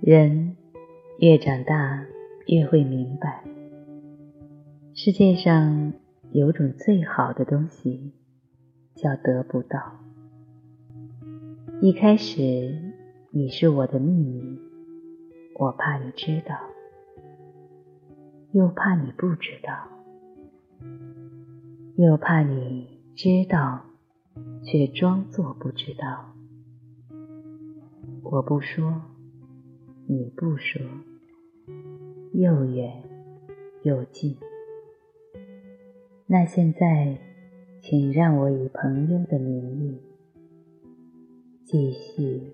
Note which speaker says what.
Speaker 1: 人越长大，越会明白，世界上有种最好的东西，叫得不到。一开始，你是我的秘密，我怕你知道，又怕你不知道，又怕你知道，却装作不知道。我不说。你不说，又远又近。那现在，请让我以朋友的名义继续。